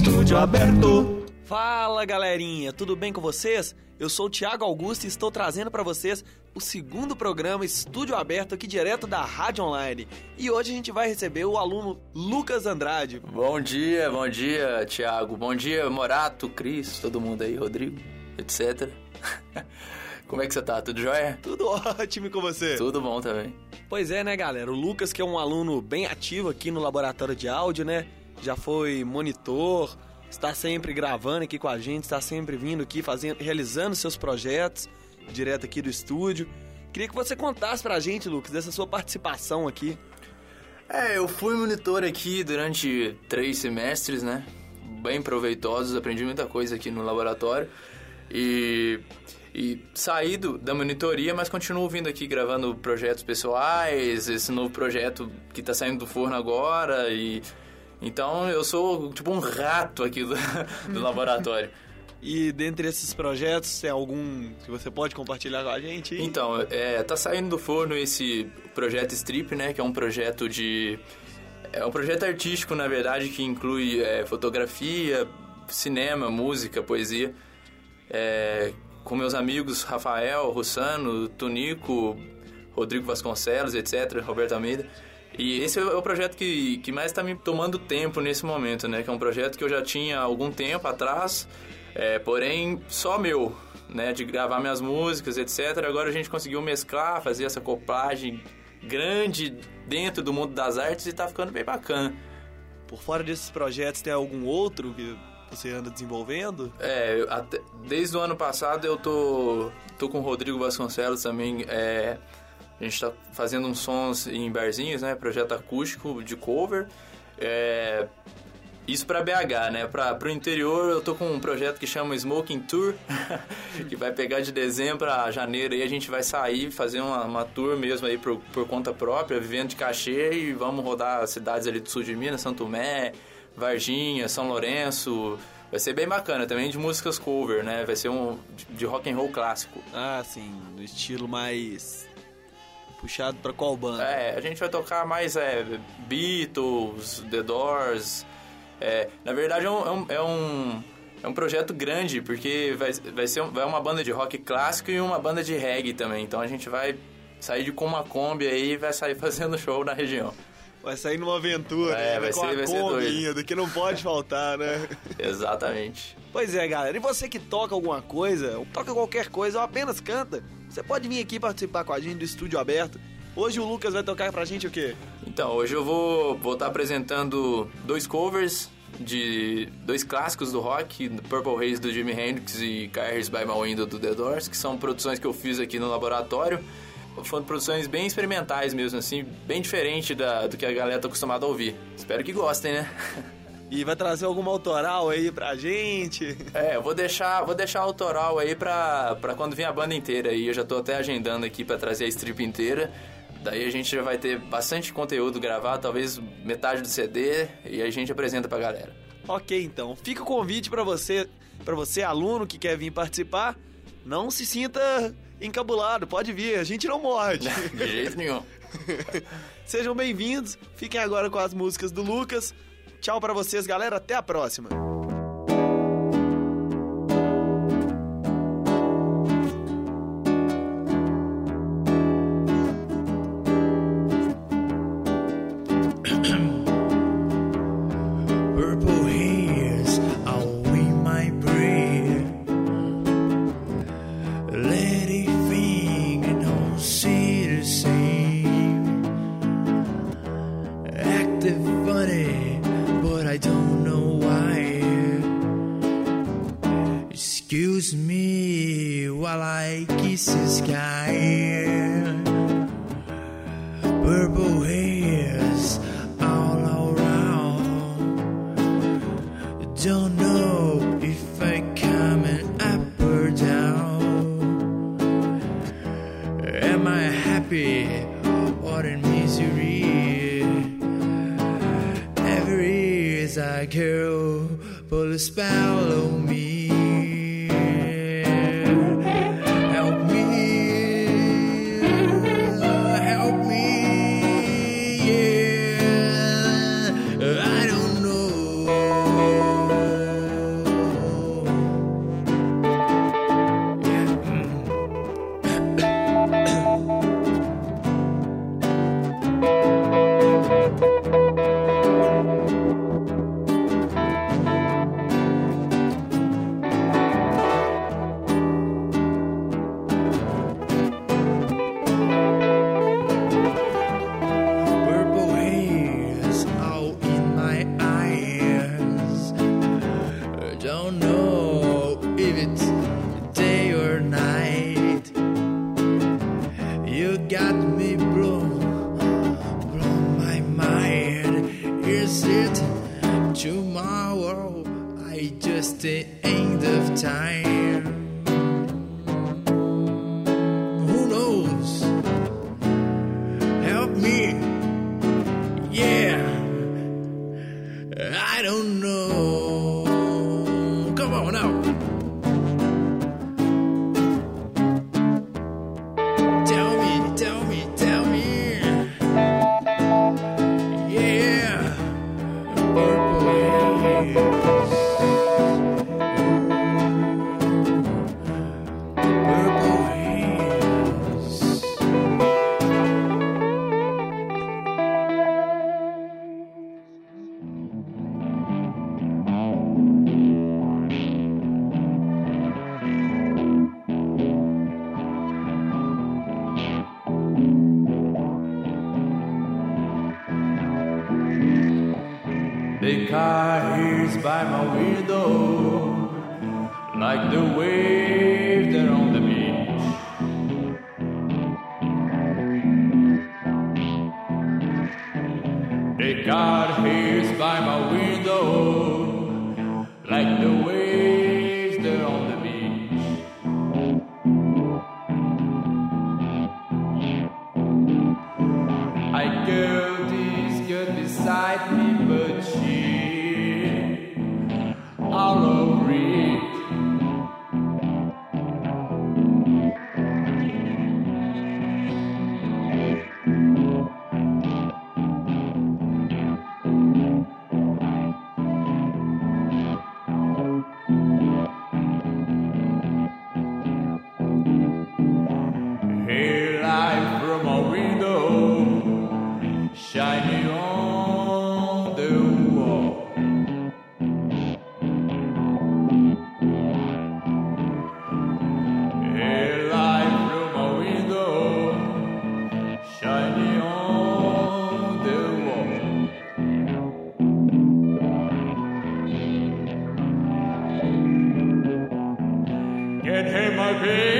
Estúdio Aberto. Fala galerinha, tudo bem com vocês? Eu sou o Thiago Augusto e estou trazendo para vocês o segundo programa Estúdio Aberto aqui direto da Rádio Online. E hoje a gente vai receber o aluno Lucas Andrade. Bom dia, bom dia, Thiago. Bom dia, Morato, Cris, todo mundo aí, Rodrigo, etc. Como é que você tá? Tudo jóia? Tudo ótimo com você? Tudo bom também. Pois é, né, galera? O Lucas, que é um aluno bem ativo aqui no laboratório de áudio, né? Já foi monitor, está sempre gravando aqui com a gente, está sempre vindo aqui, fazendo, realizando seus projetos direto aqui do estúdio. Queria que você contasse pra gente, Lucas, dessa sua participação aqui. É, eu fui monitor aqui durante três semestres, né? Bem proveitosos, aprendi muita coisa aqui no laboratório. E e saí do, da monitoria, mas continuo vindo aqui gravando projetos pessoais, esse novo projeto que está saindo do forno agora e então eu sou tipo um rato aqui do, do laboratório. E dentre esses projetos, tem algum que você pode compartilhar com a gente? Então, é, tá saindo do forno esse projeto Strip, né? Que é um projeto de... É um projeto artístico, na verdade, que inclui é, fotografia, cinema, música, poesia. É, com meus amigos Rafael, Russano, Tonico, Rodrigo Vasconcelos, etc., Roberto Almeida. E esse é o projeto que, que mais está me tomando tempo nesse momento, né? Que é um projeto que eu já tinha algum tempo atrás, é, porém só meu, né? De gravar minhas músicas, etc. Agora a gente conseguiu mesclar, fazer essa coplagem grande dentro do mundo das artes e está ficando bem bacana. Por fora desses projetos, tem algum outro que você anda desenvolvendo? É, até, desde o ano passado eu tô, tô com o Rodrigo Vasconcelos também. É, a gente está fazendo uns sons em barzinhos, né? Projeto acústico de cover. É, isso para BH, né? Para o interior eu tô com um projeto que chama Smoking Tour, que vai pegar de dezembro a janeiro e a gente vai sair, fazer uma, uma tour mesmo aí por, por conta própria, vivendo de cachê e vamos rodar as cidades ali do sul de Minas, Santo Tomé, Varginha, São Lourenço. Vai ser bem bacana, também de músicas cover, né? Vai ser um de rock and roll clássico. Ah, sim, no estilo mais puxado para qual banda? É, a gente vai tocar mais é, Beatles, The Doors. É, na verdade é um, é um, é um projeto grande, porque vai, vai ser vai uma banda de rock clássico e uma banda de reggae também. Então a gente vai sair de com uma Kombi aí e vai sair fazendo show na região. Vai sair numa aventura, é, né? vai com ser, a vai ser do que não pode faltar, né? Exatamente. Pois é, galera. E você que toca alguma coisa, ou toca qualquer coisa, ou apenas canta, você pode vir aqui participar com a gente do estúdio aberto. Hoje o Lucas vai tocar pra gente o quê? Então, hoje eu vou estar tá apresentando dois covers de dois clássicos do rock, Purple Haze do Jimi Hendrix e Cars by My Window do The Doors, que são produções que eu fiz aqui no laboratório foram produções bem experimentais mesmo, assim, bem diferente da, do que a galera tá acostumada a ouvir. Espero que gostem, né? E vai trazer alguma autoral aí pra gente? É, eu vou deixar, vou deixar autoral aí pra, pra quando vir a banda inteira aí. Eu já tô até agendando aqui pra trazer a strip inteira. Daí a gente já vai ter bastante conteúdo gravado, talvez metade do CD, e a gente apresenta pra galera. Ok, então. Fica o convite para você, para você aluno que quer vir participar. Não se sinta encabulado, pode vir, a gente não morde. De jeito nenhum. Sejam bem-vindos, fiquem agora com as músicas do Lucas. Tchau para vocês, galera, até a próxima. Excuse me while I kiss the sky. Purple hairs all around. Don't know if I coming up or down. Am I happy or in misery? Every as I go, pull a spell on me. The end of time. Who knows? Help me. Yeah. I don't know. Come on now. Tell me, tell me, tell me. Yeah. Purple The car is by my window, like the waves that on the beach. The car is by my window, like the waves hey.